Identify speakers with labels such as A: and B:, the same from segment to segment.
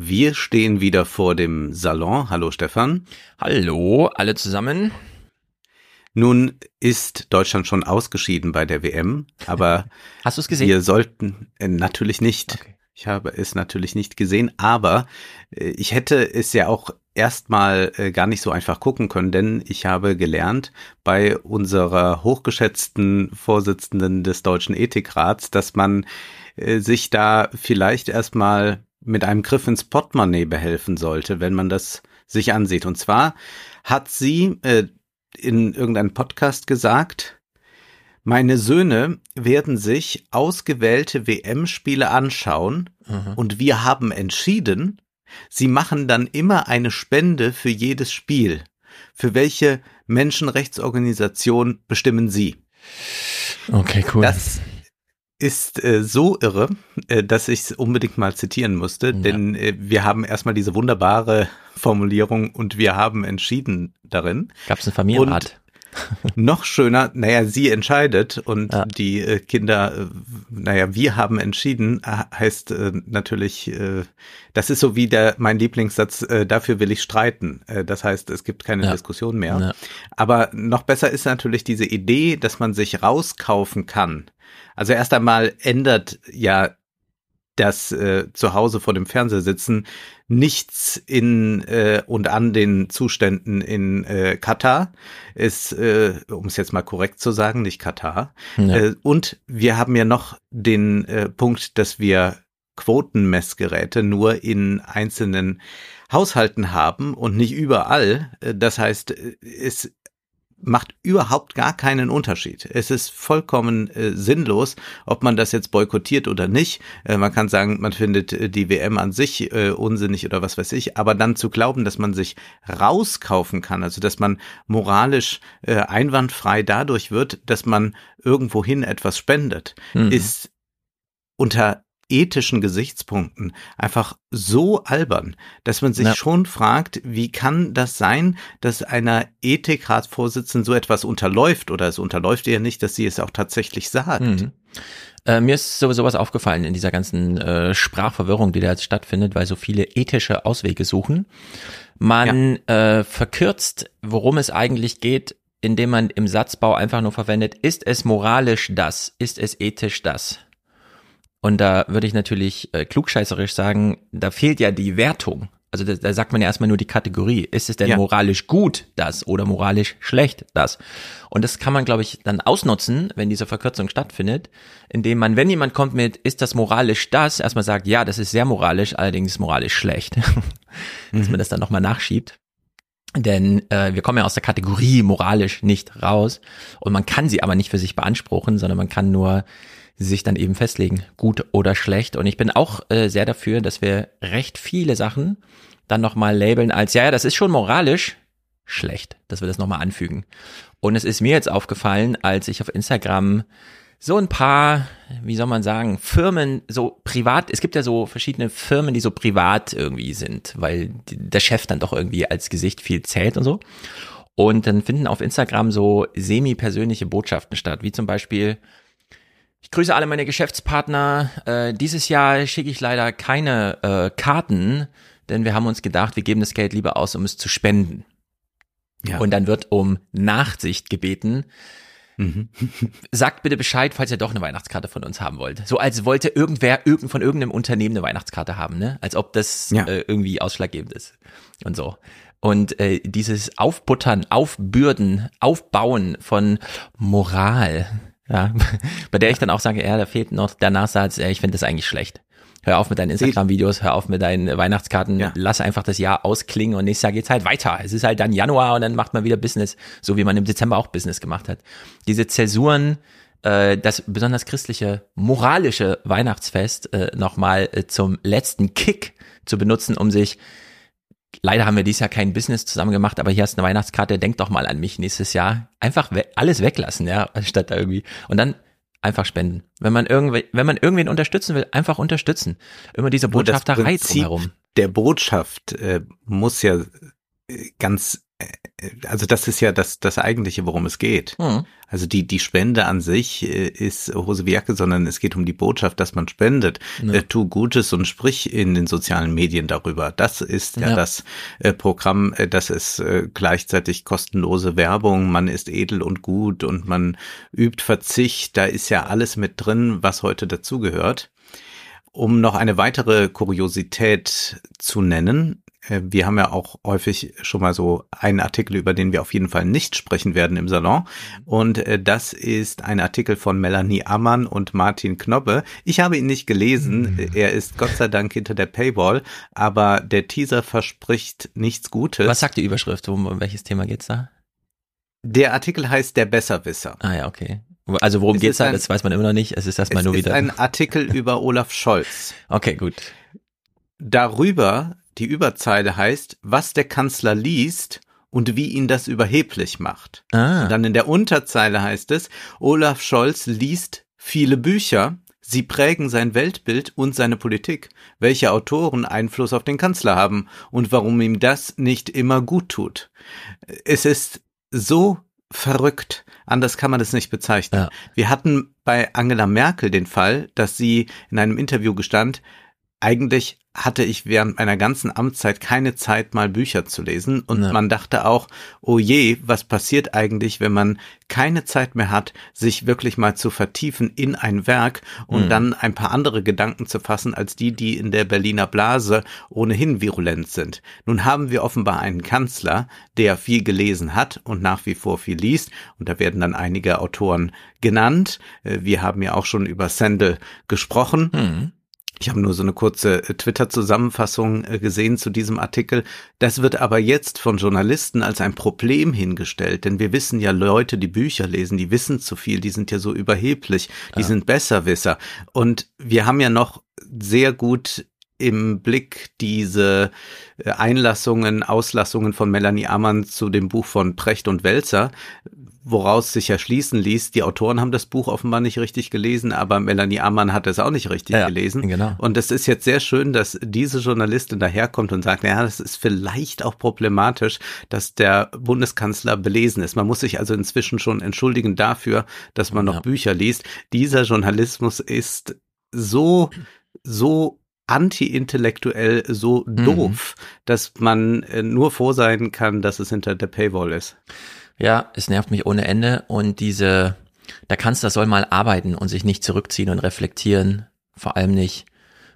A: Wir stehen wieder vor dem Salon. Hallo Stefan.
B: Hallo, alle zusammen.
A: Nun ist Deutschland schon ausgeschieden bei der WM, aber
B: hast du es gesehen?
A: Wir sollten äh, natürlich nicht. Okay. Ich habe es natürlich nicht gesehen, aber äh, ich hätte es ja auch erstmal äh, gar nicht so einfach gucken können, denn ich habe gelernt bei unserer hochgeschätzten Vorsitzenden des Deutschen Ethikrats, dass man äh, sich da vielleicht erstmal mit einem Griff ins Portemonnaie behelfen sollte, wenn man das sich ansieht. Und zwar hat sie äh, in irgendeinem Podcast gesagt, meine Söhne werden sich ausgewählte WM-Spiele anschauen mhm. und wir haben entschieden, sie machen dann immer eine Spende für jedes Spiel. Für welche Menschenrechtsorganisation bestimmen Sie?
B: Okay, cool.
A: Das ist äh, so irre, äh, dass ich es unbedingt mal zitieren musste, ja. denn äh, wir haben erstmal diese wunderbare Formulierung und wir haben entschieden darin.
B: Gab es eine Familienart?
A: Noch schöner, naja, sie entscheidet und ja. die äh, Kinder, äh, naja, wir haben entschieden, äh, heißt äh, natürlich, äh, das ist so wie der mein Lieblingssatz, äh, dafür will ich streiten. Das heißt, es gibt keine ja. Diskussion mehr. Ja. Aber noch besser ist natürlich diese Idee, dass man sich rauskaufen kann also erst einmal ändert ja das äh, zu Hause vor dem Fernseher sitzen nichts in äh, und an den Zuständen in äh, Katar ist, äh, um es jetzt mal korrekt zu sagen, nicht Katar. Ja. Äh, und wir haben ja noch den äh, Punkt, dass wir Quotenmessgeräte nur in einzelnen Haushalten haben und nicht überall. Äh, das heißt, äh, es macht überhaupt gar keinen Unterschied. Es ist vollkommen äh, sinnlos, ob man das jetzt boykottiert oder nicht. Äh, man kann sagen, man findet äh, die WM an sich äh, unsinnig oder was weiß ich, aber dann zu glauben, dass man sich rauskaufen kann, also dass man moralisch äh, einwandfrei dadurch wird, dass man irgendwohin etwas spendet, mhm. ist unter ethischen Gesichtspunkten einfach so albern, dass man sich ja. schon fragt, wie kann das sein, dass einer Ethikratsvorsitzenden so etwas unterläuft oder es unterläuft ihr nicht, dass sie es auch tatsächlich sagt. Mhm.
B: Äh, mir ist sowieso was aufgefallen in dieser ganzen äh, Sprachverwirrung, die da jetzt stattfindet, weil so viele ethische Auswege suchen. Man ja. äh, verkürzt, worum es eigentlich geht, indem man im Satzbau einfach nur verwendet, ist es moralisch das, ist es ethisch das. Und da würde ich natürlich äh, klugscheißerisch sagen, da fehlt ja die Wertung. Also da, da sagt man ja erstmal nur die Kategorie. Ist es denn ja. moralisch gut das oder moralisch schlecht das? Und das kann man, glaube ich, dann ausnutzen, wenn diese Verkürzung stattfindet, indem man, wenn jemand kommt mit, ist das moralisch das, erstmal sagt, ja, das ist sehr moralisch, allerdings moralisch schlecht. Dass mhm. man das dann nochmal nachschiebt. Denn äh, wir kommen ja aus der Kategorie moralisch nicht raus und man kann sie aber nicht für sich beanspruchen, sondern man kann nur sich dann eben festlegen, gut oder schlecht. Und ich bin auch äh, sehr dafür, dass wir recht viele Sachen dann nochmal labeln als, ja, ja, das ist schon moralisch schlecht, dass wir das nochmal anfügen. Und es ist mir jetzt aufgefallen, als ich auf Instagram so ein paar, wie soll man sagen, Firmen, so privat, es gibt ja so verschiedene Firmen, die so privat irgendwie sind, weil der Chef dann doch irgendwie als Gesicht viel zählt und so. Und dann finden auf Instagram so semi-persönliche Botschaften statt, wie zum Beispiel, ich grüße alle meine Geschäftspartner. Äh, dieses Jahr schicke ich leider keine äh, Karten, denn wir haben uns gedacht, wir geben das Geld lieber aus, um es zu spenden. Ja. Und dann wird um Nachsicht gebeten. Mhm. Sagt bitte Bescheid, falls ihr doch eine Weihnachtskarte von uns haben wollt. So als wollte irgendwer irgend von irgendeinem Unternehmen eine Weihnachtskarte haben, ne? Als ob das ja. äh, irgendwie ausschlaggebend ist und so. Und äh, dieses Aufbuttern, Aufbürden, Aufbauen von Moral, ja, bei der ich dann auch sage, ja, da fehlt noch der Nachsatz, ja, ich finde das eigentlich schlecht. Hör auf mit deinen Instagram-Videos, hör auf mit deinen Weihnachtskarten, ja. lass einfach das Jahr ausklingen und nächstes Jahr geht's halt weiter. Es ist halt dann Januar und dann macht man wieder Business, so wie man im Dezember auch Business gemacht hat. Diese Zäsuren, äh, das besonders christliche, moralische Weihnachtsfest äh, nochmal äh, zum letzten Kick zu benutzen, um sich Leider haben wir dieses Jahr kein Business zusammen gemacht, aber hier hast eine Weihnachtskarte, denk doch mal an mich nächstes Jahr. Einfach we alles weglassen, ja, anstatt da irgendwie. Und dann einfach spenden. Wenn man irgendwie, wenn man irgendwen unterstützen will, einfach unterstützen. Immer diese Botschafterei drumherum.
A: Der Botschaft äh, muss ja äh, ganz also das ist ja das, das eigentliche, worum es geht. Mhm. Also die, die Spende an sich äh, ist Hose wie Jacke, sondern es geht um die Botschaft, dass man spendet. Ja. Äh, tu Gutes und sprich in den sozialen Medien darüber. Das ist ja, ja das äh, Programm, äh, das ist äh, gleichzeitig kostenlose Werbung, man ist edel und gut und man übt Verzicht. Da ist ja alles mit drin, was heute dazugehört. Um noch eine weitere Kuriosität zu nennen, äh, wir haben ja auch häufig schon mal so einen Artikel, über den wir auf jeden Fall nicht sprechen werden im Salon. Und äh, das ist ein Artikel von Melanie Ammann und Martin Knobbe. Ich habe ihn nicht gelesen. Mhm. Er ist Gott sei Dank hinter der Paywall, aber der Teaser verspricht nichts Gutes.
B: Was sagt die Überschrift? Um welches Thema geht's da?
A: Der Artikel heißt Der Besserwisser.
B: Ah ja, okay. Also worum es geht's da? Das weiß man immer noch nicht. Es ist erstmal nur wieder.
A: Es ist ein Artikel über Olaf Scholz.
B: Okay, gut.
A: Darüber, die Überzeile heißt, was der Kanzler liest und wie ihn das überheblich macht. Ah. Und dann in der Unterzeile heißt es, Olaf Scholz liest viele Bücher, sie prägen sein Weltbild und seine Politik, welche Autoren Einfluss auf den Kanzler haben und warum ihm das nicht immer gut tut. Es ist so verrückt. Anders kann man es nicht bezeichnen. Ja. Wir hatten bei Angela Merkel den Fall, dass sie in einem Interview gestand, eigentlich hatte ich während meiner ganzen Amtszeit keine Zeit, mal Bücher zu lesen. Und ja. man dachte auch, oh je, was passiert eigentlich, wenn man keine Zeit mehr hat, sich wirklich mal zu vertiefen in ein Werk und mhm. dann ein paar andere Gedanken zu fassen, als die, die in der Berliner Blase ohnehin virulent sind. Nun haben wir offenbar einen Kanzler, der viel gelesen hat und nach wie vor viel liest. Und da werden dann einige Autoren genannt. Äh, wir haben ja auch schon über Sandel gesprochen. Mhm ich habe nur so eine kurze äh, Twitter-Zusammenfassung äh, gesehen zu diesem Artikel. Das wird aber jetzt von Journalisten als ein Problem hingestellt, denn wir wissen ja, Leute, die Bücher lesen, die wissen zu viel, die sind ja so überheblich, die ja. sind Besserwisser. Und wir haben ja noch sehr gut im Blick diese äh, Einlassungen, Auslassungen von Melanie Ammann zu dem Buch von Precht und Welzer, woraus sich ja schließen ließ, die Autoren haben das Buch offenbar nicht richtig gelesen, aber Melanie Ammann hat es auch nicht richtig ja, gelesen. Genau. Und es ist jetzt sehr schön, dass diese Journalistin daherkommt und sagt, ja, das ist vielleicht auch problematisch, dass der Bundeskanzler belesen ist. Man muss sich also inzwischen schon entschuldigen dafür, dass man noch ja. Bücher liest. Dieser Journalismus ist so, so anti-intellektuell so mhm. doof, dass man äh, nur froh sein kann, dass es hinter der Paywall ist.
B: Ja, es nervt mich ohne Ende und diese, der Kanzler soll mal arbeiten und sich nicht zurückziehen und reflektieren, vor allem nicht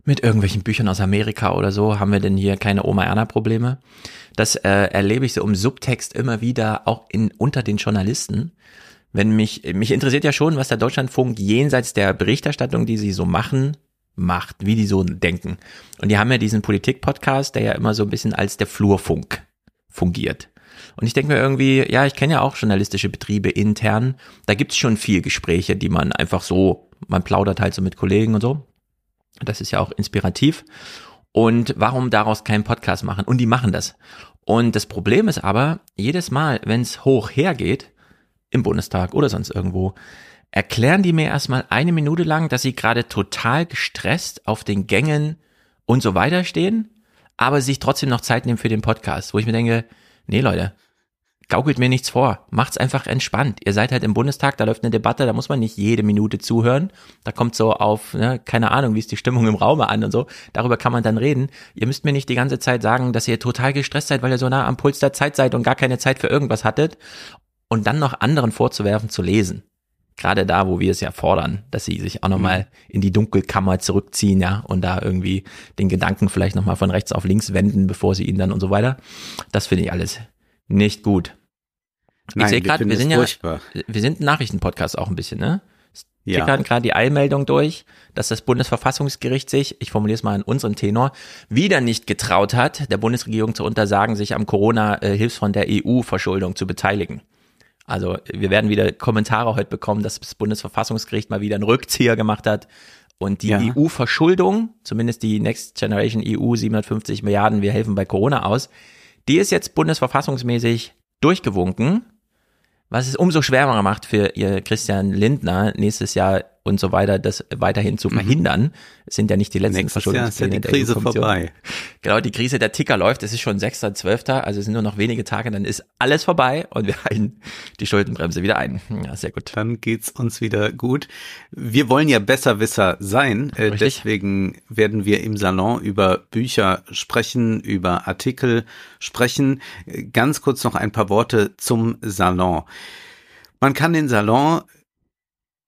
B: mit irgendwelchen Büchern aus Amerika oder so, haben wir denn hier keine Oma Erna Probleme. Das äh, erlebe ich so im Subtext immer wieder, auch in, unter den Journalisten. Wenn mich, mich interessiert ja schon, was der Deutschlandfunk jenseits der Berichterstattung, die sie so machen, macht, wie die so denken. Und die haben ja diesen Politik-Podcast, der ja immer so ein bisschen als der Flurfunk fungiert. Und ich denke mir irgendwie, ja, ich kenne ja auch journalistische Betriebe intern. Da gibt's schon viel Gespräche, die man einfach so, man plaudert halt so mit Kollegen und so. Das ist ja auch inspirativ. Und warum daraus keinen Podcast machen? Und die machen das. Und das Problem ist aber, jedes Mal, wenn es hoch hergeht, im Bundestag oder sonst irgendwo, erklären die mir erstmal eine Minute lang, dass sie gerade total gestresst auf den Gängen und so weiter stehen, aber sich trotzdem noch Zeit nehmen für den Podcast, wo ich mir denke, nee Leute, gaukelt mir nichts vor, macht's einfach entspannt. Ihr seid halt im Bundestag, da läuft eine Debatte, da muss man nicht jede Minute zuhören. Da kommt so auf, ne, keine Ahnung, wie ist die Stimmung im Raume an und so. Darüber kann man dann reden. Ihr müsst mir nicht die ganze Zeit sagen, dass ihr total gestresst seid, weil ihr so nah am Puls der Zeit seid und gar keine Zeit für irgendwas hattet. Und dann noch anderen vorzuwerfen, zu lesen. Gerade da, wo wir es ja fordern, dass sie sich auch nochmal mhm. in die Dunkelkammer zurückziehen, ja, und da irgendwie den Gedanken vielleicht nochmal von rechts auf links wenden, bevor sie ihn dann und so weiter. Das finde ich alles nicht gut. Nein, ich sehe gerade, wir sind ja, furchtbar. wir sind ein Nachrichtenpodcast auch ein bisschen, ne? Ja. tickern gerade die Eilmeldung durch, dass das Bundesverfassungsgericht sich, ich formuliere es mal in unserem Tenor, wieder nicht getraut hat, der Bundesregierung zu untersagen, sich am Corona-Hilfsfonds der EU-Verschuldung zu beteiligen. Also wir werden wieder Kommentare heute bekommen, dass das Bundesverfassungsgericht mal wieder einen Rückzieher gemacht hat und die ja. EU-Verschuldung, zumindest die Next Generation EU 750 Milliarden, wir helfen bei Corona aus, die ist jetzt bundesverfassungsmäßig durchgewunken, was es umso schwerer macht für ihr Christian Lindner nächstes Jahr und so weiter, das weiterhin zu mhm. verhindern. Es sind ja nicht die letzten
A: Nächstes. Jahr ist ja die Krise vorbei.
B: Genau, die Krise der Ticker läuft. Es ist schon 6.12., also es sind nur noch wenige Tage, dann ist alles vorbei und wir halten die Schuldenbremse wieder ein. Ja, sehr gut.
A: Dann geht's uns wieder gut. Wir wollen ja Besserwisser sein, äh, deswegen werden wir im Salon über Bücher sprechen, über Artikel sprechen. Ganz kurz noch ein paar Worte zum Salon. Man kann den Salon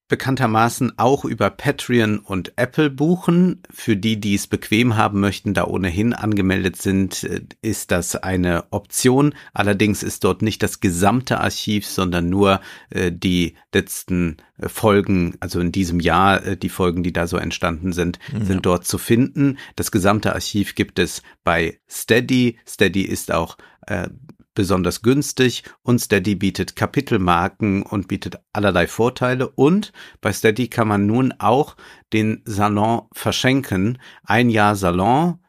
A: bekanntermaßen auch über Patreon und Apple buchen. Für die, die es bequem haben möchten, da ohnehin angemeldet sind, äh, ist das eine Option. Allerdings ist dort nicht das gesamte Archiv, sondern nur äh, die letzten äh, Folgen, also in diesem Jahr äh, die Folgen, die da so entstanden sind, ja. sind dort zu finden. Das gesamte Archiv gibt es bei Steady. Steady ist auch äh, besonders günstig und Steady bietet Kapitelmarken und bietet allerlei Vorteile und bei Steady kann man nun auch den Salon verschenken. Ein Jahr Salon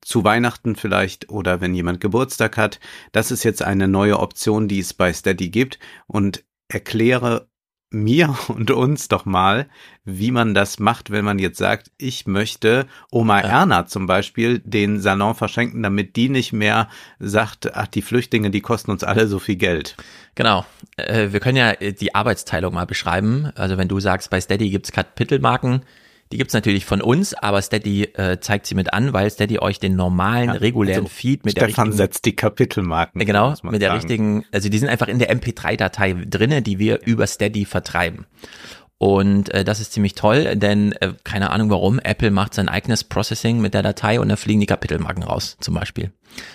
A: zu Weihnachten vielleicht oder wenn jemand Geburtstag hat. Das ist jetzt eine neue Option, die es bei Steady gibt und erkläre mir und uns doch mal, wie man das macht, wenn man jetzt sagt, ich möchte Oma ja. Erna zum Beispiel den Salon verschenken, damit die nicht mehr sagt, ach, die Flüchtlinge, die kosten uns alle so viel Geld.
B: Genau. Äh, wir können ja die Arbeitsteilung mal beschreiben. Also wenn du sagst, bei Steady gibt's Kapitelmarken, die gibt's natürlich von uns, aber Steady äh, zeigt sie mit an, weil Steady euch den normalen, ja, regulären also Feed mit
A: Stefan der richtigen, setzt die Kapitelmarken.
B: Genau, mit der sagen. richtigen, also die sind einfach in der MP3-Datei drinne, die wir über Steady vertreiben. Und äh, das ist ziemlich toll, denn äh, keine Ahnung warum, Apple macht sein eigenes Processing mit der Datei und da fliegen die Kapitelmarken raus, zum Beispiel.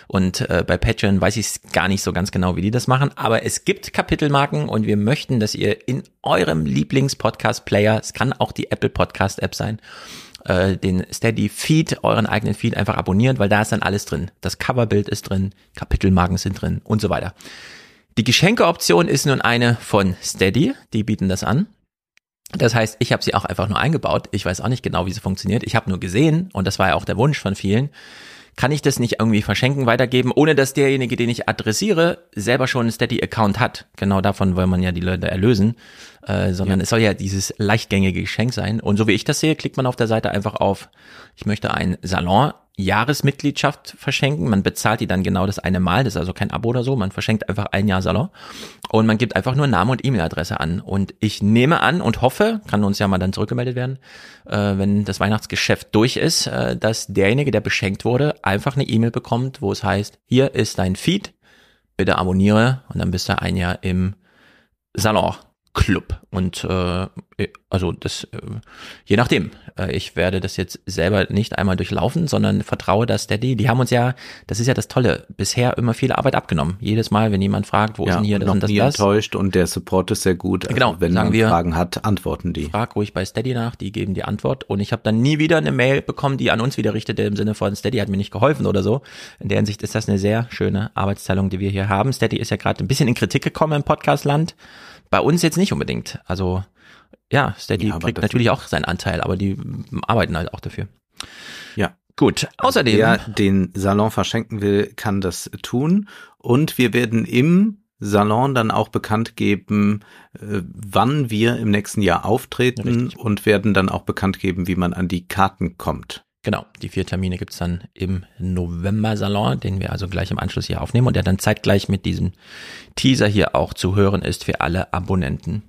B: Und äh, bei Patreon weiß ich gar nicht so ganz genau, wie die das machen, aber es gibt Kapitelmarken und wir möchten, dass ihr in eurem Lieblings-Podcast-Player, es kann auch die Apple Podcast-App sein, äh, den Steady Feed, euren eigenen Feed einfach abonniert, weil da ist dann alles drin. Das Coverbild ist drin, Kapitelmarken sind drin und so weiter. Die Geschenkeoption ist nun eine von Steady, die bieten das an. Das heißt, ich habe sie auch einfach nur eingebaut. Ich weiß auch nicht genau, wie sie funktioniert. Ich habe nur gesehen, und das war ja auch der Wunsch von vielen, kann ich das nicht irgendwie verschenken, weitergeben, ohne dass derjenige, den ich adressiere, selber schon einen Steady-Account hat. Genau davon will man ja die Leute erlösen, äh, sondern ja. es soll ja dieses leichtgängige Geschenk sein. Und so wie ich das sehe, klickt man auf der Seite einfach auf, ich möchte ein Salon Jahresmitgliedschaft verschenken. Man bezahlt die dann genau das eine Mal, das ist also kein Abo oder so. Man verschenkt einfach ein Jahr Salon und man gibt einfach nur Name und E-Mail-Adresse an. Und ich nehme an und hoffe, kann uns ja mal dann zurückgemeldet werden, äh, wenn das Weihnachtsgeschäft durch ist, äh, dass derjenige, der beschenkt wurde, einfach eine E-Mail bekommt, wo es heißt, hier ist dein Feed, bitte abonniere und dann bist du ein Jahr im Salon. Club. Und äh, also das, äh, je nachdem. Äh, ich werde das jetzt selber nicht einmal durchlaufen, sondern vertraue da Steady. Die haben uns ja, das ist ja das Tolle, bisher immer viel Arbeit abgenommen. Jedes Mal, wenn jemand fragt, wo ja, ist denn hier
A: das und das, nie das. enttäuscht und der Support ist sehr gut.
B: Also genau,
A: wenn
B: man wir,
A: Fragen hat, antworten die.
B: Frag ruhig bei Steady nach, die geben die Antwort. Und ich habe dann nie wieder eine Mail bekommen, die an uns wieder richtete im Sinne von Steady hat mir nicht geholfen oder so. In der Hinsicht ist das eine sehr schöne Arbeitsteilung, die wir hier haben. Steady ist ja gerade ein bisschen in Kritik gekommen im Podcastland. Bei uns jetzt nicht unbedingt. Also ja, Steady ja, kriegt natürlich auch seinen Anteil, aber die arbeiten halt auch dafür.
A: Ja.
B: Gut, außerdem.
A: Wer den Salon verschenken will, kann das tun. Und wir werden im Salon dann auch bekannt geben, äh, wann wir im nächsten Jahr auftreten Richtig. und werden dann auch bekannt geben, wie man an die Karten kommt.
B: Genau, die vier Termine gibt's dann im November-Salon, den wir also gleich im Anschluss hier aufnehmen und der dann zeitgleich mit diesem Teaser hier auch zu hören ist für alle Abonnenten.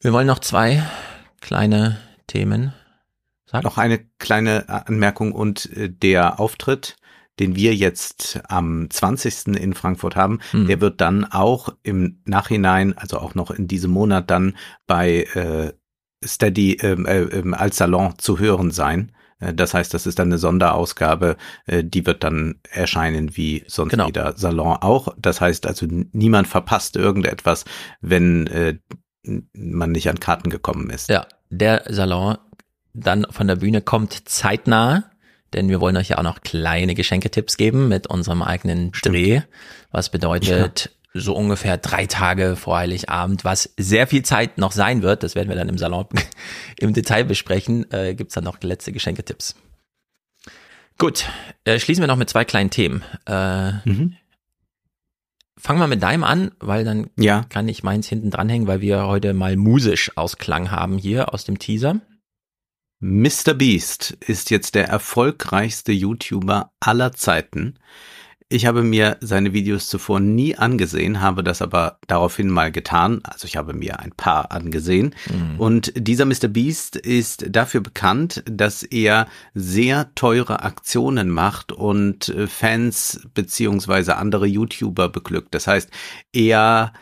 B: Wir wollen noch zwei kleine Themen
A: sagen. Noch eine kleine Anmerkung und äh, der Auftritt, den wir jetzt am 20. in Frankfurt haben, hm. der wird dann auch im Nachhinein, also auch noch in diesem Monat dann bei äh, Steady ähm, äh, äh, als Salon zu hören sein. Äh, das heißt, das ist dann eine Sonderausgabe, äh, die wird dann erscheinen wie sonst genau. jeder Salon auch. Das heißt also, niemand verpasst irgendetwas, wenn äh, man nicht an Karten gekommen ist.
B: Ja, der Salon dann von der Bühne kommt zeitnah, denn wir wollen euch ja auch noch kleine Geschenketipps geben mit unserem eigenen Dreh, was bedeutet, ja so ungefähr drei Tage vor Heiligabend, was sehr viel Zeit noch sein wird, das werden wir dann im Salon im Detail besprechen, äh, gibt's dann noch letzte Geschenketipps. Gut, äh, schließen wir noch mit zwei kleinen Themen. Äh, mhm. fang mal mit deinem an, weil dann ja. kann ich meins hinten dranhängen, weil wir heute mal musisch Ausklang haben hier aus dem Teaser.
A: Mr. Beast ist jetzt der erfolgreichste YouTuber aller Zeiten. Ich habe mir seine Videos zuvor nie angesehen, habe das aber daraufhin mal getan. Also ich habe mir ein paar angesehen. Mhm. Und dieser Mr. Beast ist dafür bekannt, dass er sehr teure Aktionen macht und äh, Fans beziehungsweise andere YouTuber beglückt. Das heißt, er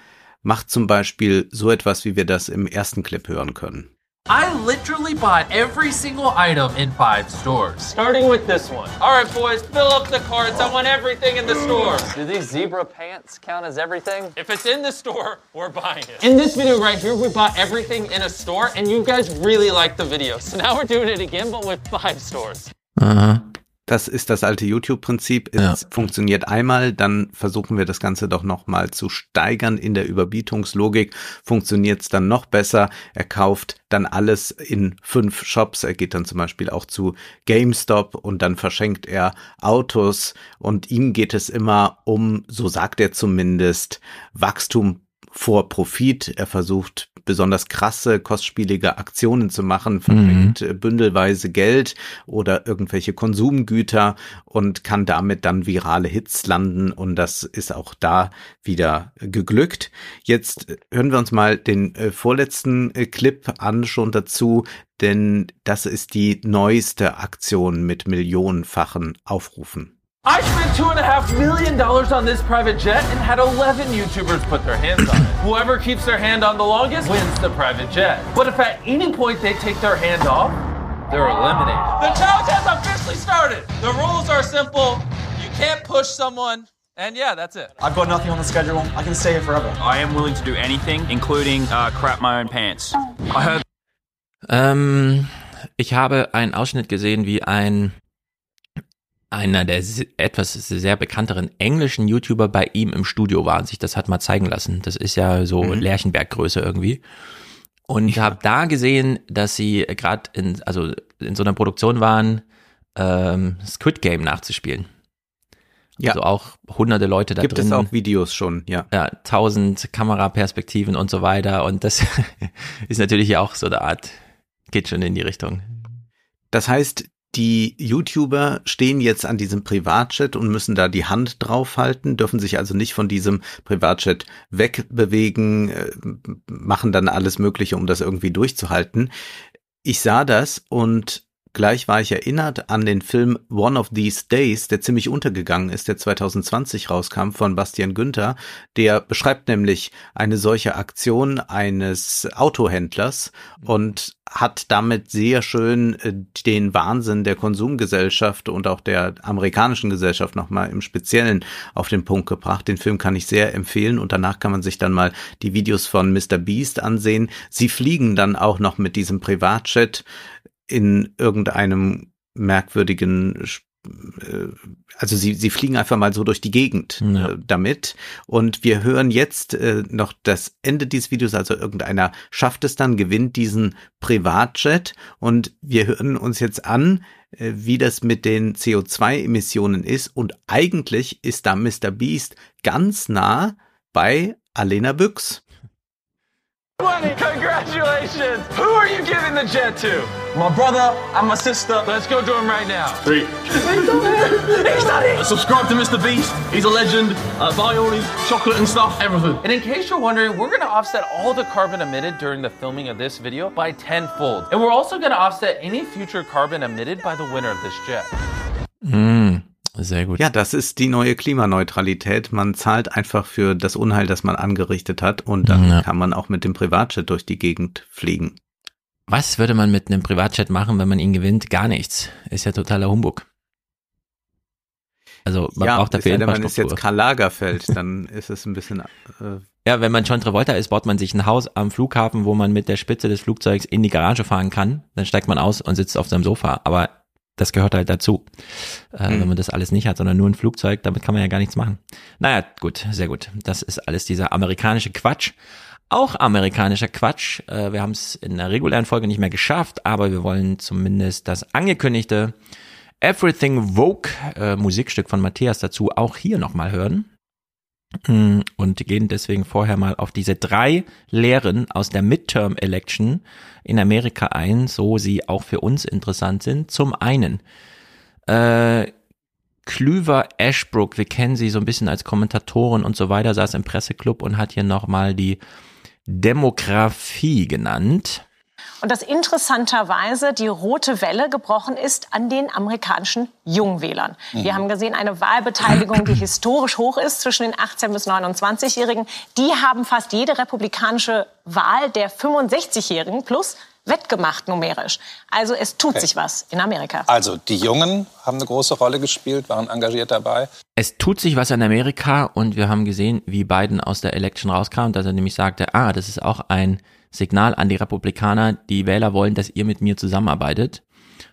A: macht zum Beispiel so etwas, wie wir das im ersten Clip hören können.
C: I literally bought every single item in five stores. Starting with this one. All right, boys, fill up the carts. I want everything in the store.
D: Do these zebra pants count as everything?
C: If it's in the store, we're buying it. In this video right here, we bought everything in a store, and you guys really liked the video. So now we're doing it again, but with five stores.
A: Uh-huh. Das ist das alte YouTube-Prinzip. Es ja. funktioniert einmal, dann versuchen wir das Ganze doch nochmal zu steigern in der Überbietungslogik. Funktioniert es dann noch besser. Er kauft dann alles in fünf Shops. Er geht dann zum Beispiel auch zu GameStop und dann verschenkt er Autos und ihm geht es immer um, so sagt er zumindest, Wachstum vor Profit. Er versucht besonders krasse, kostspielige Aktionen zu machen, verbringt mhm. bündelweise Geld oder irgendwelche Konsumgüter und kann damit dann virale Hits landen und das ist auch da wieder geglückt. Jetzt hören wir uns mal den äh, vorletzten äh, Clip an schon dazu, denn das ist die neueste Aktion mit millionenfachen Aufrufen.
C: I spent two and a half million dollars on this private jet and had 11 YouTubers put their hands on it. Whoever keeps their hand on the longest wins the private jet. But if at any point they take their hand off, they're eliminated. The challenge has officially started. The rules are simple. You can't push someone. And yeah, that's it.
E: I've got nothing on the schedule. I can stay here forever.
F: I am willing to do anything, including uh, crap my own pants. I heard.
B: Ähm, ich habe einen Ausschnitt gesehen, wie ein einer der etwas sehr bekannteren englischen YouTuber bei ihm im Studio war und sich das hat mal zeigen lassen. Das ist ja so mhm. Lerchenberg-Größe irgendwie. Und ich ja. habe da gesehen, dass sie gerade in, also in so einer Produktion waren, ähm, Squid Game nachzuspielen. Ja. Also auch hunderte Leute da
A: Gibt
B: drin.
A: Gibt es auch Videos schon, ja.
B: Ja, tausend Kameraperspektiven und so weiter. Und das ist natürlich auch so eine Art, geht schon in die Richtung.
A: Das heißt, die YouTuber stehen jetzt an diesem Privatchat und müssen da die Hand draufhalten, dürfen sich also nicht von diesem Privatchat wegbewegen, äh, machen dann alles Mögliche, um das irgendwie durchzuhalten. Ich sah das und Gleich war ich erinnert an den Film One of These Days, der ziemlich untergegangen ist, der 2020 rauskam von Bastian Günther. Der beschreibt nämlich eine solche Aktion eines Autohändlers und hat damit sehr schön äh, den Wahnsinn der Konsumgesellschaft und auch der amerikanischen Gesellschaft nochmal im Speziellen auf den Punkt gebracht. Den Film kann ich sehr empfehlen und danach kann man sich dann mal die Videos von Mr. Beast ansehen. Sie fliegen dann auch noch mit diesem Privatjet in irgendeinem merkwürdigen äh, also sie, sie fliegen einfach mal so durch die Gegend ja. äh, damit. Und wir hören jetzt äh, noch das Ende dieses Videos, also irgendeiner schafft es dann, gewinnt diesen Privatjet und wir hören uns jetzt an, äh, wie das mit den CO2-Emissionen ist. Und eigentlich ist da Mr. Beast ganz nah bei Alena Büchs.
C: Congratulations! The jet to?
E: My brother and my sister.
C: Let's go to him right now.
E: Three.
C: He's done it!
E: Subscribe to Mr. Beast. He's a legend. Uh, buy all his chocolate and stuff. Everything.
C: And in case you're wondering, we're gonna offset all the carbon emitted during the filming of this video by tenfold. And we're also gonna offset any future carbon emitted by the winner of this jet.
B: Mm. Sehr gut.
A: Ja, das ist die neue Klimaneutralität. Man zahlt einfach für das Unheil, das man angerichtet hat und dann ja. kann man auch mit dem Privatjet durch die Gegend fliegen.
B: Was würde man mit einem Privatjet machen, wenn man ihn gewinnt? Gar nichts. Ist ja totaler Humbug. Also man ja, braucht dafür
A: Infrastruktur. Wenn man ist jetzt Karl Lagerfeld, dann ist es ein bisschen. Äh
B: ja, wenn man John Travolta ist, baut man sich ein Haus am Flughafen, wo man mit der Spitze des Flugzeugs in die Garage fahren kann. Dann steigt man aus und sitzt auf seinem Sofa. Aber das gehört halt dazu. Äh, mhm. Wenn man das alles nicht hat, sondern nur ein Flugzeug, damit kann man ja gar nichts machen. Naja, gut, sehr gut. Das ist alles dieser amerikanische Quatsch. Auch amerikanischer Quatsch. Äh, wir haben es in der regulären Folge nicht mehr geschafft, aber wir wollen zumindest das angekündigte Everything Vogue äh, Musikstück von Matthias dazu auch hier nochmal hören. Mm, und gehen deswegen vorher mal auf diese drei Lehren aus der Midterm Election in Amerika ein, so sie auch für uns interessant sind. Zum einen, äh, Klüver Ashbrook, wir kennen sie so ein bisschen als Kommentatorin und so weiter, saß im Presseclub und hat hier nochmal die Demografie genannt
G: und dass interessanterweise die rote Welle gebrochen ist an den amerikanischen Jungwählern. Mhm. Wir haben gesehen, eine Wahlbeteiligung, die historisch hoch ist zwischen den 18 bis 29-Jährigen. Die haben fast jede republikanische Wahl der 65-Jährigen plus wettgemacht numerisch. Also es tut okay. sich was in Amerika.
H: Also die Jungen haben eine große Rolle gespielt, waren engagiert dabei.
B: Es tut sich was in Amerika und wir haben gesehen, wie Biden aus der Election rauskam, dass er nämlich sagte, ah, das ist auch ein Signal an die Republikaner, die Wähler wollen, dass ihr mit mir zusammenarbeitet,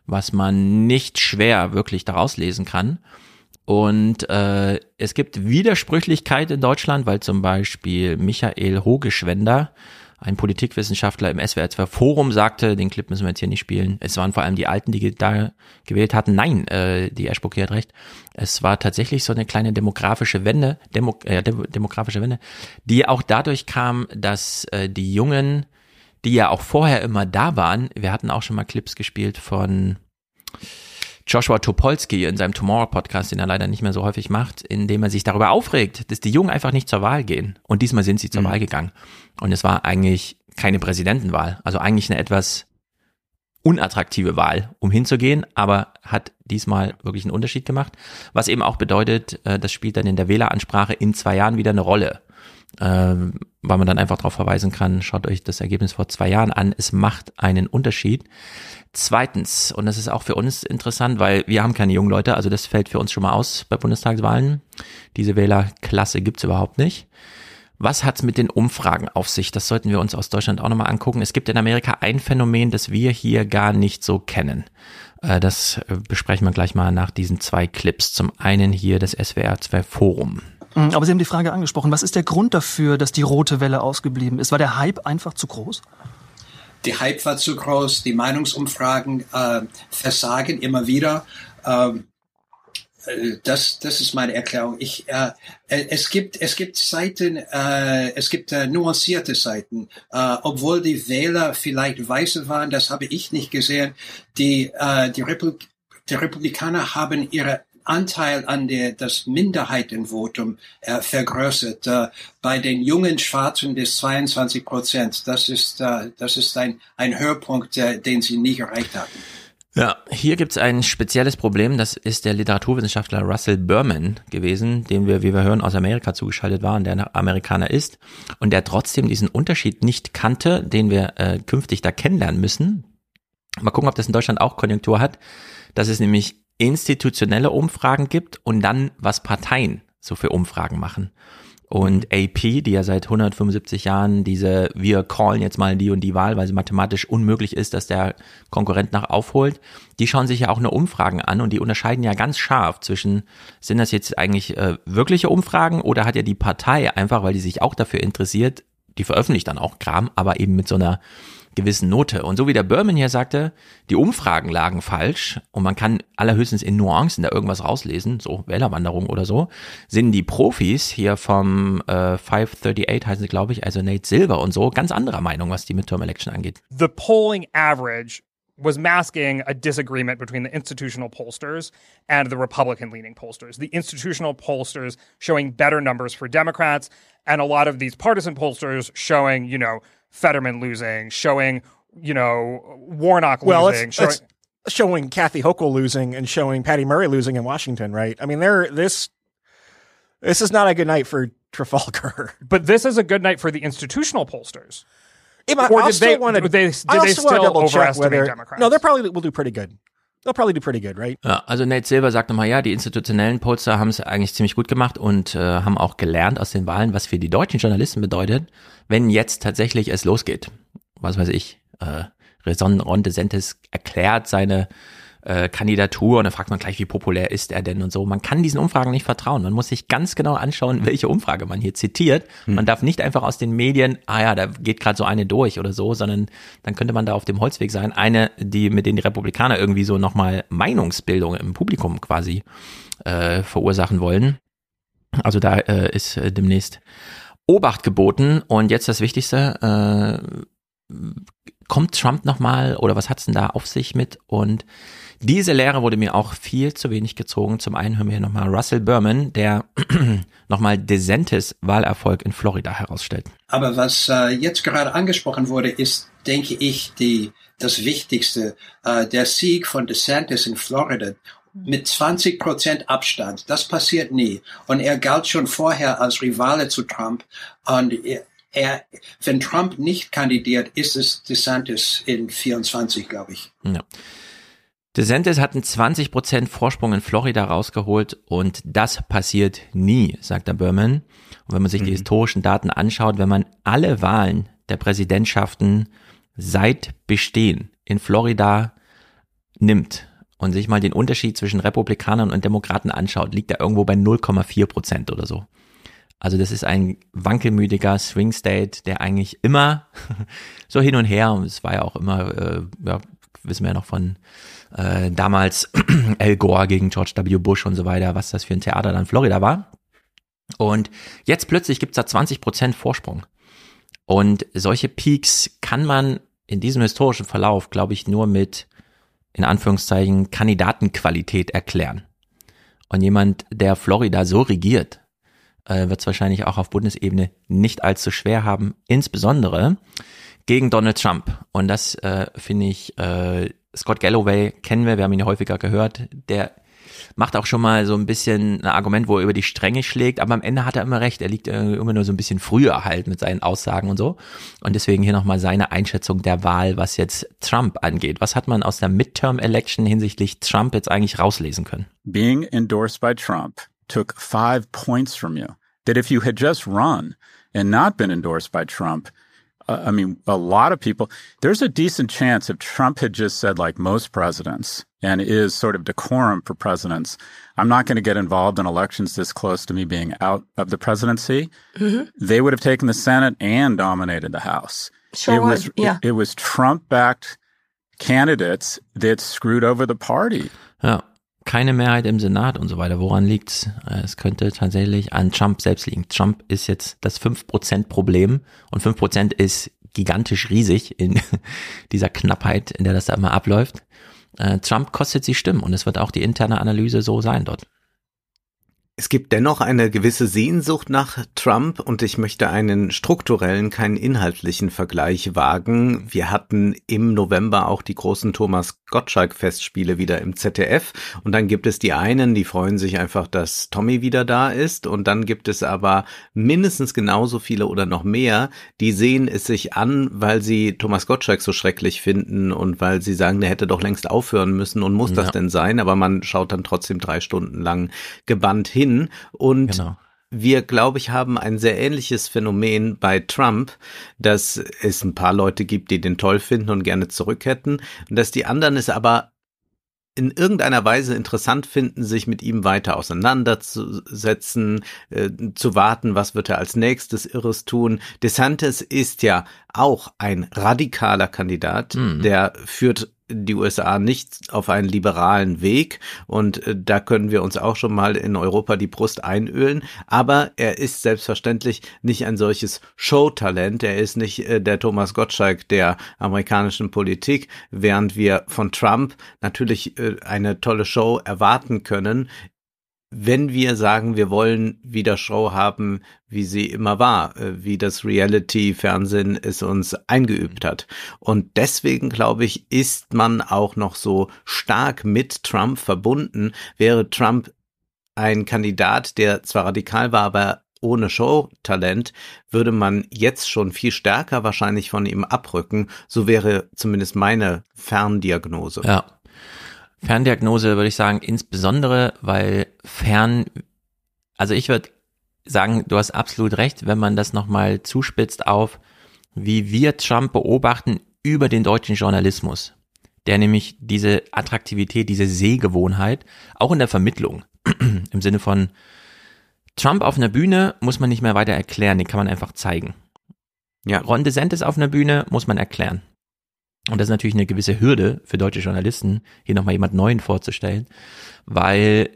B: was man nicht schwer wirklich daraus lesen kann. Und äh, es gibt Widersprüchlichkeit in Deutschland, weil zum Beispiel Michael Hogeschwender, ein Politikwissenschaftler im SWR 2 Forum sagte, den Clip müssen wir jetzt hier nicht spielen. Es waren vor allem die Alten, die da gewählt hatten. Nein, äh, die Ashbrook hat recht. Es war tatsächlich so eine kleine demografische Wende, Demo, äh, demografische Wende, die auch dadurch kam, dass äh, die Jungen, die ja auch vorher immer da waren, wir hatten auch schon mal Clips gespielt von Joshua Topolsky in seinem Tomorrow-Podcast, den er leider nicht mehr so häufig macht, in dem er sich darüber aufregt, dass die Jungen einfach nicht zur Wahl gehen. Und diesmal sind sie zur mhm. Wahl gegangen. Und es war eigentlich keine Präsidentenwahl, also eigentlich eine etwas unattraktive Wahl, um hinzugehen, aber hat diesmal wirklich einen Unterschied gemacht. Was eben auch bedeutet, äh, das spielt dann in der Wähleransprache in zwei Jahren wieder eine Rolle. Ähm, weil man dann einfach darauf verweisen kann, schaut euch das Ergebnis vor zwei Jahren an, es macht einen Unterschied. Zweitens, und das ist auch für uns interessant, weil wir haben keine jungen Leute, also das fällt für uns schon mal aus bei Bundestagswahlen. Diese Wählerklasse gibt's überhaupt nicht. Was hat's mit den Umfragen auf sich? Das sollten wir uns aus Deutschland auch nochmal angucken. Es gibt in Amerika ein Phänomen, das wir hier gar nicht so kennen. Äh, das äh, besprechen wir gleich mal nach diesen zwei Clips. Zum einen hier das SWR 2 Forum.
I: Mhm, aber Sie haben die Frage angesprochen. Was ist der Grund dafür, dass die rote Welle ausgeblieben ist? War der Hype einfach zu groß?
J: die Hype war zu groß, die Meinungsumfragen äh, versagen immer wieder. Ähm, äh, das, das ist meine Erklärung. Ich, äh, äh, es gibt, es gibt Seiten, äh, es gibt äh, nuancierte Seiten, äh, obwohl die Wähler vielleicht Weiße waren, das habe ich nicht gesehen. Die, äh, die, Republik die Republikaner haben ihre Anteil an der, das Minderheitenvotum äh, vergrößert. Äh, bei den jungen Schwarzen bis 22 Prozent. Das ist, äh, das ist ein, ein Höhepunkt, äh, den sie nie erreicht hatten.
B: Ja, hier gibt's ein spezielles Problem. Das ist der Literaturwissenschaftler Russell Berman gewesen, den wir, wie wir hören, aus Amerika zugeschaltet waren, der Amerikaner ist und der trotzdem diesen Unterschied nicht kannte, den wir äh, künftig da kennenlernen müssen. Mal gucken, ob das in Deutschland auch Konjunktur hat. Das ist nämlich institutionelle Umfragen gibt und dann, was Parteien so für Umfragen machen. Und AP, die ja seit 175 Jahren diese, wir callen jetzt mal die und die Wahl, weil sie mathematisch unmöglich ist, dass der Konkurrent nach aufholt, die schauen sich ja auch nur Umfragen an und die unterscheiden ja ganz scharf zwischen, sind das jetzt eigentlich äh, wirkliche Umfragen oder hat ja die Partei einfach, weil die sich auch dafür interessiert, die veröffentlicht dann auch Kram, aber eben mit so einer gewissen Note. Und so wie der Berman hier sagte, die Umfragen lagen falsch und man kann allerhöchstens in Nuancen da irgendwas rauslesen, so Wählerwanderung oder so, sind die Profis hier vom äh, 538 heißen sie, glaube ich, also Nate Silver und so, ganz anderer Meinung, was die Midterm Election angeht.
K: The polling average was masking a disagreement between the institutional pollsters and the Republican leaning pollsters. The institutional pollsters showing better numbers for Democrats, and a lot of these partisan pollsters showing, you know, Fetterman losing, showing you know Warnock well, losing,
L: it's, showing, it's showing Kathy Hochul losing, and showing Patty Murray losing in Washington. Right? I mean, there this this is not a good night for Trafalgar.
K: But this is a good night for the institutional pollsters.
L: It, or did they, want to? They, did they still overestimate whether, Democrats? No, they probably will do pretty good. They'll probably do pretty good, right?
B: Ja, also Nate Silver sagt nochmal, ja, die institutionellen Pollster haben es eigentlich ziemlich gut gemacht und äh, haben auch gelernt aus den Wahlen, was für die deutschen Journalisten bedeutet, wenn jetzt tatsächlich es losgeht. Was weiß ich, äh, Raison Ron DeSantis erklärt seine äh, Kandidatur und dann fragt man gleich, wie populär ist er denn und so. Man kann diesen Umfragen nicht vertrauen. Man muss sich ganz genau anschauen, welche Umfrage man hier zitiert. Hm. Man darf nicht einfach aus den Medien, ah ja, da geht gerade so eine durch oder so, sondern dann könnte man da auf dem Holzweg sein. Eine, die mit denen die Republikaner irgendwie so nochmal Meinungsbildung im Publikum quasi äh, verursachen wollen. Also da äh, ist äh, demnächst Obacht geboten. Und jetzt das Wichtigste, äh, kommt Trump nochmal oder was hat's denn da auf sich mit? Und diese Lehre wurde mir auch viel zu wenig gezogen. Zum einen hören wir hier nochmal Russell Berman, der nochmal DeSantis Wahlerfolg in Florida herausstellt.
J: Aber was äh, jetzt gerade angesprochen wurde, ist, denke ich, die, das Wichtigste. Äh, der Sieg von DeSantis in Florida mit 20 Prozent Abstand. Das passiert nie. Und er galt schon vorher als Rivale zu Trump. Und er, er, wenn Trump nicht kandidiert, ist es DeSantis in 24, glaube ich.
B: Ja. DeSantis hat einen 20 Prozent Vorsprung in Florida rausgeholt und das passiert nie, sagt der Berman. Und wenn man sich mhm. die historischen Daten anschaut, wenn man alle Wahlen der Präsidentschaften seit Bestehen in Florida nimmt und sich mal den Unterschied zwischen Republikanern und Demokraten anschaut, liegt er irgendwo bei 0,4 Prozent oder so. Also das ist ein wankelmütiger Swing State, der eigentlich immer so hin und her, und es war ja auch immer, äh, ja, wissen wir ja noch von äh, damals Al Gore gegen George W. Bush und so weiter, was das für ein Theater dann Florida war. Und jetzt plötzlich gibt's da 20 Prozent Vorsprung. Und solche Peaks kann man in diesem historischen Verlauf, glaube ich, nur mit, in Anführungszeichen, Kandidatenqualität erklären. Und jemand, der Florida so regiert, äh, wird es wahrscheinlich auch auf Bundesebene nicht allzu schwer haben, insbesondere gegen Donald Trump. Und das äh, finde ich, äh, Scott Galloway kennen wir, wir haben ihn häufiger gehört, der macht auch schon mal so ein bisschen ein Argument, wo er über die Stränge schlägt, aber am Ende hat er immer recht, er liegt immer nur so ein bisschen früher halt mit seinen Aussagen und so. Und deswegen hier nochmal seine Einschätzung der Wahl, was jetzt Trump angeht. Was hat man aus der Midterm-Election hinsichtlich Trump jetzt eigentlich rauslesen können?
M: Being endorsed by Trump took five points from you. That if you had just run and not been endorsed by Trump, uh, I mean, a lot of people, there's a decent chance if Trump had just said, like most presidents, and is sort of decorum for presidents, I'm not going to get involved in elections this close to me being out of the presidency, mm-hmm. they would have taken the Senate and dominated the House.
N: Sure
M: it was,
N: yeah.
M: It, it was Trump backed candidates that screwed over the party.
B: Yeah. Keine Mehrheit im Senat und so weiter. Woran liegt's? Äh, es könnte tatsächlich an Trump selbst liegen. Trump ist jetzt das 5% Problem und 5% ist gigantisch riesig in dieser Knappheit, in der das da immer abläuft. Äh, Trump kostet sie Stimmen und es wird auch die interne Analyse so sein dort.
A: Es gibt dennoch eine gewisse Sehnsucht nach Trump und ich möchte einen strukturellen, keinen inhaltlichen Vergleich wagen. Wir hatten im November auch die großen Thomas Gottschalk-Festspiele wieder im ZDF und dann gibt es die einen, die freuen sich einfach, dass Tommy wieder da ist und dann gibt es aber mindestens genauso viele oder noch mehr, die sehen es sich an, weil sie Thomas Gottschalk so schrecklich finden und weil sie sagen, der hätte doch längst aufhören müssen und muss ja. das denn sein, aber man schaut dann trotzdem drei Stunden lang gebannt hin hin und genau. Wir, glaube ich, haben ein sehr ähnliches Phänomen bei Trump, dass es ein paar Leute gibt, die den toll finden und gerne zurück hätten, und dass die anderen es aber in irgendeiner Weise interessant finden, sich mit ihm weiter auseinanderzusetzen, äh, zu warten, was wird er als nächstes Irres tun. DeSantis ist ja auch ein radikaler Kandidat, mhm. der führt die USA nicht auf einen liberalen Weg und äh, da können wir uns auch schon mal in Europa die Brust einölen, aber er ist selbstverständlich nicht ein solches Showtalent, er ist nicht äh, der Thomas Gottschalk der amerikanischen Politik, während wir von Trump natürlich äh, eine tolle Show erwarten können, wenn wir sagen, wir wollen wieder Show haben, wie sie immer war, äh, wie das Reality-Fernsehen es uns eingeübt hat. Und deswegen, glaube ich, ist man auch noch so stark mit Trump verbunden. Wäre Trump ein Kandidat, der zwar radikal war, aber ohne Showtalent, würde man jetzt schon viel stärker wahrscheinlich von ihm abrücken. So wäre zumindest meine Ferndiagnose.
B: Ja, Ferndiagnose würde ich sagen, insbesondere, weil fern, also ich würde sagen, du hast absolut recht, wenn man das nochmal zuspitzt auf, wie wir Trump beobachten über den deutschen Journalismus, der nämlich diese Attraktivität, diese Sehgewohnheit, auch in der Vermittlung, im Sinne von Trump auf einer Bühne muss man nicht mehr weiter erklären, den kann man einfach zeigen. Ja, Ron DeSantis auf einer Bühne muss man erklären. Und das ist natürlich eine gewisse Hürde für deutsche Journalisten, hier nochmal jemand Neuen vorzustellen, weil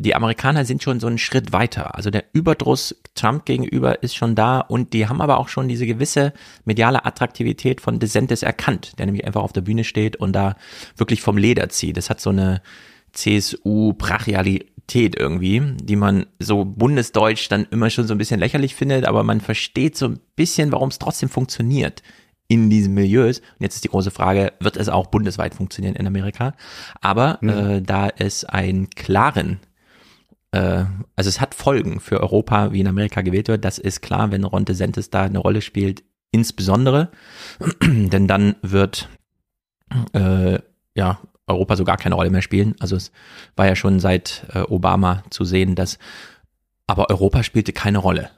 B: die Amerikaner sind schon so einen Schritt weiter. Also der Überdruss Trump gegenüber ist schon da und die haben aber auch schon diese gewisse mediale Attraktivität von DeSantis erkannt, der nämlich einfach auf der Bühne steht und da wirklich vom Leder zieht. Das hat so eine CSU-Brachialität irgendwie, die man so bundesdeutsch dann immer schon so ein bisschen lächerlich findet, aber man versteht so ein bisschen, warum es trotzdem funktioniert in diesen Milieus. Und jetzt ist die große Frage, wird es auch bundesweit funktionieren in Amerika? Aber mhm. äh, da es einen klaren äh, also es hat Folgen für Europa, wie in Amerika gewählt wird. Das ist klar, wenn Ron DeSantis da eine Rolle spielt, insbesondere, denn dann wird äh, ja Europa so gar keine Rolle mehr spielen. Also es war ja schon seit äh, Obama zu sehen, dass aber Europa spielte keine Rolle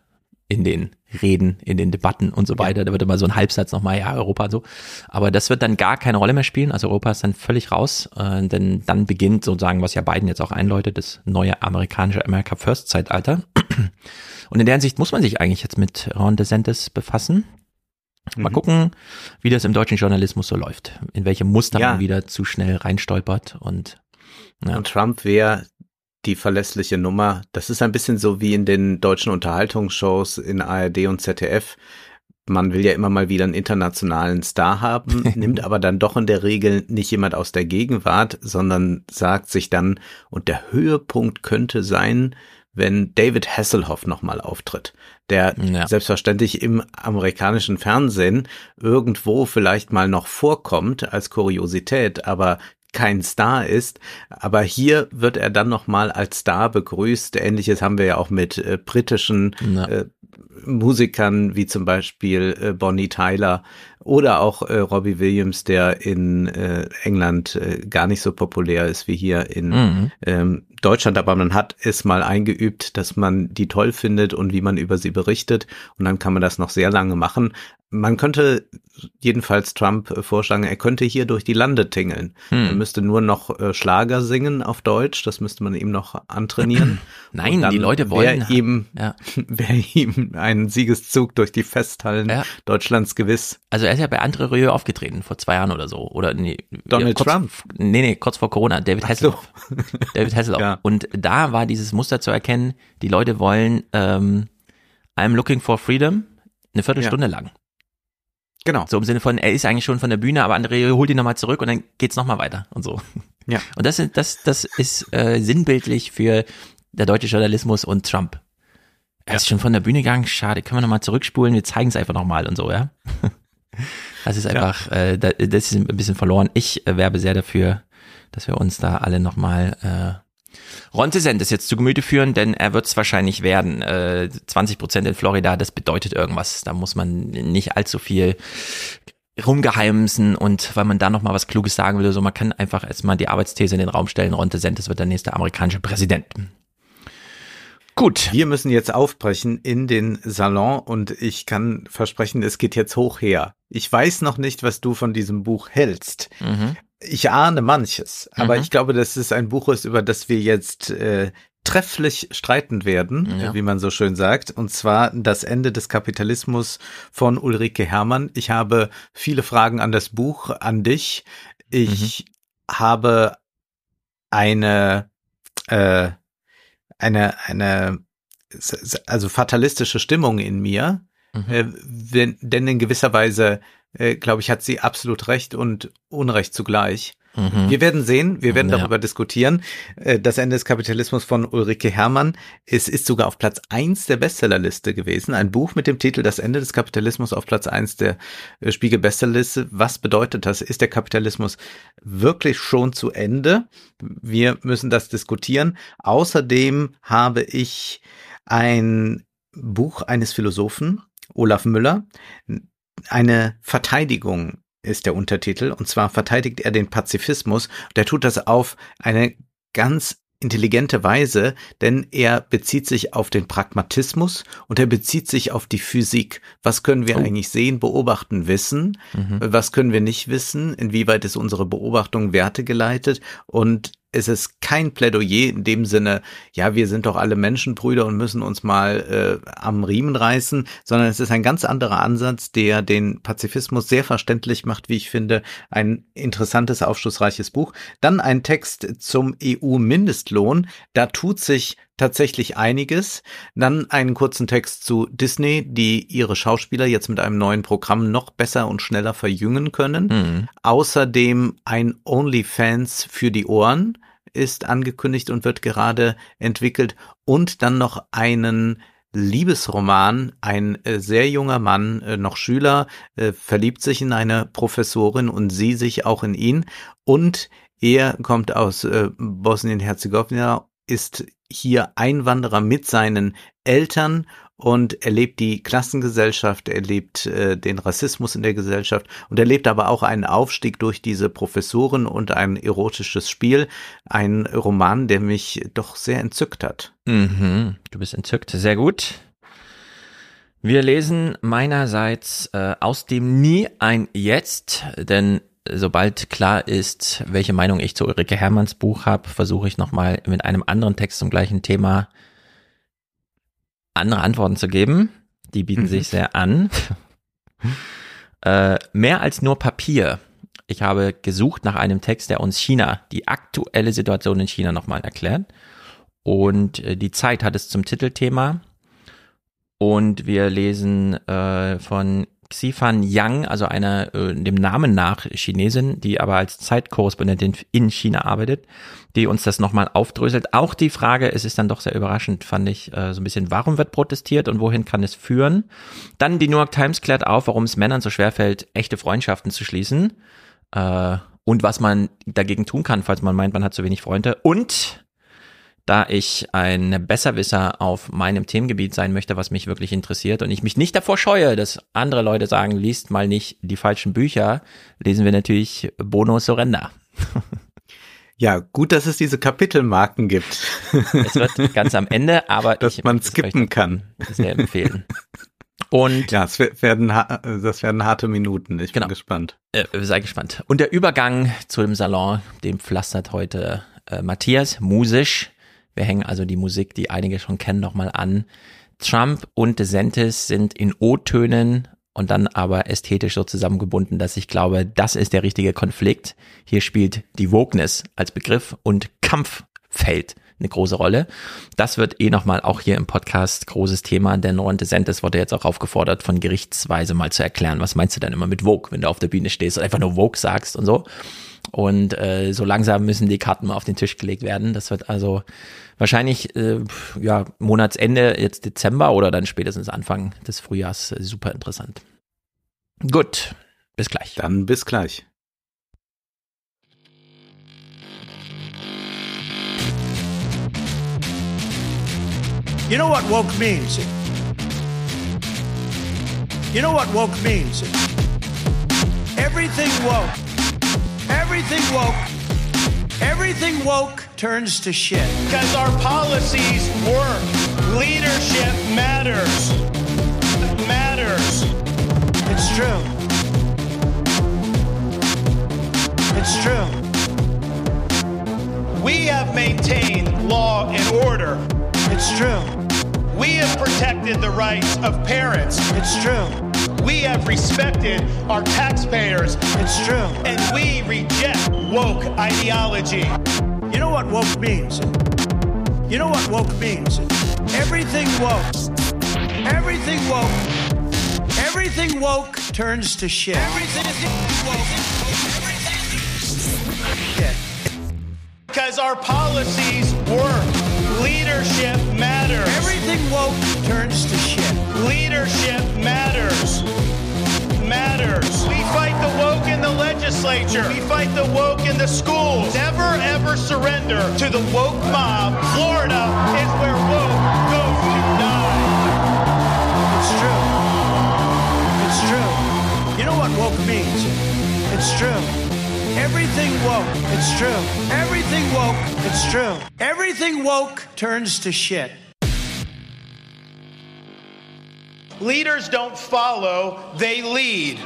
B: in den Reden, in den Debatten und so weiter. Da wird immer so ein Halbsatz nochmal, ja, Europa und so. Aber das wird dann gar keine Rolle mehr spielen. Also Europa ist dann völlig raus, äh, denn dann beginnt sozusagen, was ja Biden jetzt auch einläutet, das neue amerikanische America First Zeitalter. Und in der Hinsicht muss man sich eigentlich jetzt mit Ron DeSantis befassen. Mal mhm. gucken, wie das im deutschen Journalismus so läuft, in welche Muster ja. man wieder zu schnell reinstolpert und
A: ja. Und Trump wäre die verlässliche Nummer. Das ist ein bisschen so wie in den deutschen Unterhaltungsshows in ARD und ZDF. Man will ja immer mal wieder einen internationalen Star haben, nimmt aber dann doch in der Regel nicht jemand aus der Gegenwart, sondern sagt sich dann, und der Höhepunkt könnte sein, wenn David Hasselhoff nochmal auftritt, der ja. selbstverständlich im amerikanischen Fernsehen irgendwo vielleicht mal noch vorkommt als Kuriosität, aber kein Star ist, aber hier wird er dann nochmal als Star begrüßt. Ähnliches haben wir ja auch mit äh, britischen äh, Musikern wie zum Beispiel äh, Bonnie Tyler oder auch äh, Robbie Williams, der in äh, England äh, gar nicht so populär ist wie hier in mhm. ähm, Deutschland, aber man hat es mal eingeübt, dass man die toll findet und wie man über sie berichtet und dann kann man das noch sehr lange machen. Man könnte jedenfalls Trump äh, vorschlagen, er könnte hier durch die Lande tingeln. Hm. Er müsste nur noch äh, Schlager singen auf Deutsch, das müsste man ihm noch antrainieren.
B: Nein, die Leute wollen
A: wäre ihm, ja. wäre ihm ein Siegeszug durch die Festhallen ja. Deutschlands gewiss.
B: Also er ist ja bei Andre Rieu aufgetreten vor zwei Jahren oder so, oder nee,
A: Donald
B: kurz,
A: Trump.
B: Nee, nee, kurz vor Corona, David Hasselhoff. So. David Hasselhoff. Ja. Und da war dieses Muster zu erkennen, die Leute wollen ähm, I'm looking for freedom eine Viertelstunde lang.
A: Genau.
B: So im Sinne von, er ist eigentlich schon von der Bühne, aber André holt ihn nochmal zurück und dann geht's nochmal weiter und so.
A: Ja.
B: Und das, das, das ist äh, sinnbildlich für der deutsche Journalismus und Trump. Er ja. ist schon von der Bühne gegangen, schade, können wir nochmal zurückspulen, wir zeigen es einfach nochmal und so, ja. Das ist einfach, ja. äh, das ist ein bisschen verloren. Ich äh, werbe sehr dafür, dass wir uns da alle nochmal Ron DeSantis jetzt zu Gemüte führen, denn er wird es wahrscheinlich werden. Äh, 20 Prozent in Florida, das bedeutet irgendwas. Da muss man nicht allzu viel rumgeheimsen und weil man da noch mal was Kluges sagen will, so man kann einfach erstmal die Arbeitsthese in den Raum stellen, Ron DeSantis wird der nächste amerikanische Präsident.
A: Gut. Wir müssen jetzt aufbrechen in den Salon und ich kann versprechen, es geht jetzt hoch her. Ich weiß noch nicht, was du von diesem Buch hältst. Mhm ich ahne manches, aber mhm. ich glaube, dass es ein Buch ist, über das wir jetzt äh, trefflich streiten werden, ja. wie man so schön sagt, und zwar das Ende des Kapitalismus von Ulrike Hermann. Ich habe viele Fragen an das Buch, an dich. Ich mhm. habe eine, äh, eine, eine, also fatalistische Stimmung in mir, mhm. äh, wenn, denn in gewisser Weise äh, glaube ich, hat sie absolut recht und Unrecht zugleich. Mhm. Wir werden sehen, wir werden ja. darüber diskutieren. Äh, das Ende des Kapitalismus von Ulrike Herrmann. Es ist sogar auf Platz eins der Bestsellerliste gewesen. Ein Buch mit dem Titel Das Ende des Kapitalismus auf Platz eins der äh, Spiegel Bestsellerliste. Was bedeutet das? Ist der Kapitalismus wirklich schon zu Ende? Wir müssen das diskutieren. Außerdem habe ich ein Buch eines Philosophen, Olaf Müller, eine Verteidigung ist der Untertitel. Und zwar verteidigt er den Pazifismus. Der tut das auf eine ganz intelligente Weise, denn er bezieht sich auf den Pragmatismus und er bezieht sich auf die Physik. Was können wir oh. eigentlich sehen, beobachten, wissen? Mhm. Was können wir nicht wissen? Inwieweit ist unsere Beobachtung wertegeleitet? Und es ist kein Plädoyer in dem Sinne, ja, wir sind doch alle Menschenbrüder und müssen uns mal äh, am Riemen reißen, sondern es ist ein ganz anderer Ansatz, der den Pazifismus sehr verständlich macht, wie ich finde. Ein interessantes, aufschlussreiches Buch. Dann ein Text zum EU-Mindestlohn. Da tut sich tatsächlich einiges. Dann einen kurzen Text zu Disney, die ihre Schauspieler jetzt mit einem neuen Programm noch besser und schneller verjüngen können. Mhm. Außerdem ein OnlyFans für die Ohren ist angekündigt und wird gerade entwickelt. Und dann noch einen Liebesroman. Ein äh, sehr junger Mann, äh, noch Schüler, äh, verliebt sich in eine Professorin und sie sich auch in ihn. Und er kommt aus Bosnien-Herzegowina, ist hier Einwanderer mit seinen Eltern und erlebt die Klassengesellschaft, erlebt äh, den Rassismus in der Gesellschaft und erlebt aber auch einen Aufstieg durch diese Professoren und ein erotisches Spiel. Ein Roman, der mich doch sehr entzückt hat.
B: Mhm, du bist entzückt, sehr gut. Wir lesen meinerseits äh, aus dem Nie ein Jetzt, denn sobald klar ist, welche Meinung ich zu Ulrike Hermanns Buch habe, versuche ich nochmal mit einem anderen Text zum gleichen Thema andere Antworten zu geben. Die bieten mhm. sich sehr an. äh, mehr als nur Papier. Ich habe gesucht nach einem Text, der uns China, die aktuelle Situation in China nochmal erklärt. Und äh, die Zeit hat es zum Titelthema. Und wir lesen äh, von Xifan Yang, also einer äh, dem Namen nach Chinesin, die aber als Zeitkorrespondentin in China arbeitet, die uns das nochmal aufdröselt. Auch die Frage, es ist dann doch sehr überraschend, fand ich äh, so ein bisschen, warum wird protestiert und wohin kann es führen? Dann die New York Times klärt auf, warum es Männern so schwerfällt, echte Freundschaften zu schließen. Äh, und was man dagegen tun kann, falls man meint, man hat zu wenig Freunde. Und da ich ein Besserwisser auf meinem Themengebiet sein möchte, was mich wirklich interessiert und ich mich nicht davor scheue, dass andere Leute sagen, liest mal nicht die falschen Bücher, lesen wir natürlich Bono Surrender.
A: Ja, gut, dass es diese Kapitelmarken gibt.
B: Es wird ganz am Ende, aber
A: dass ich, man skippen kann.
B: Sehr empfehlen. Und
A: ja, es werden, das werden harte Minuten. Ich genau. bin gespannt.
B: Äh, sei gespannt. Und der Übergang zu dem Salon, dem pflastert heute äh, Matthias musisch. Wir hängen also die Musik, die einige schon kennen, nochmal an. Trump und DeSantis sind in O-Tönen und dann aber ästhetisch so zusammengebunden, dass ich glaube, das ist der richtige Konflikt. Hier spielt die Wokeness als Begriff und Kampffeld eine große Rolle. Das wird eh nochmal auch hier im Podcast großes Thema, denn Ron DeSantis wurde jetzt auch aufgefordert, von Gerichtsweise mal zu erklären, was meinst du denn immer mit Vogue, wenn du auf der Bühne stehst und einfach nur Vogue sagst und so. Und äh, so langsam müssen die Karten mal auf den Tisch gelegt werden. Das wird also wahrscheinlich äh, ja Monatsende jetzt Dezember oder dann spätestens Anfang des Frühjahrs äh, super interessant. Gut, bis gleich.
A: Dann bis gleich.
N: You know what woke means? You know what woke means? Everything woke. Everything woke. Everything woke turns to shit.
O: Because our policies work. Leadership matters. Matters.
N: It's true. It's true.
O: We have maintained law and order.
N: It's true.
O: We have protected the rights of parents.
N: It's true.
O: We have respected our taxpayers.
N: It's true.
O: And we reject woke ideology.
N: You know what woke means? You know what woke means? Everything woke. Everything woke. Everything woke turns to shit.
O: Everything woke. Shit. Because our policies work. Leadership matters.
N: Everything woke turns to shit.
O: Leadership matters. Matters. We fight the woke in the legislature. We fight the woke in the schools. Never ever surrender to the woke mob. Florida is where woke goes to die.
N: It's true. It's true. You know what woke means? It's true. Everything woke. It's true. Everything woke. It's true. Everything woke turns to shit.
O: Leaders don't follow, they lead.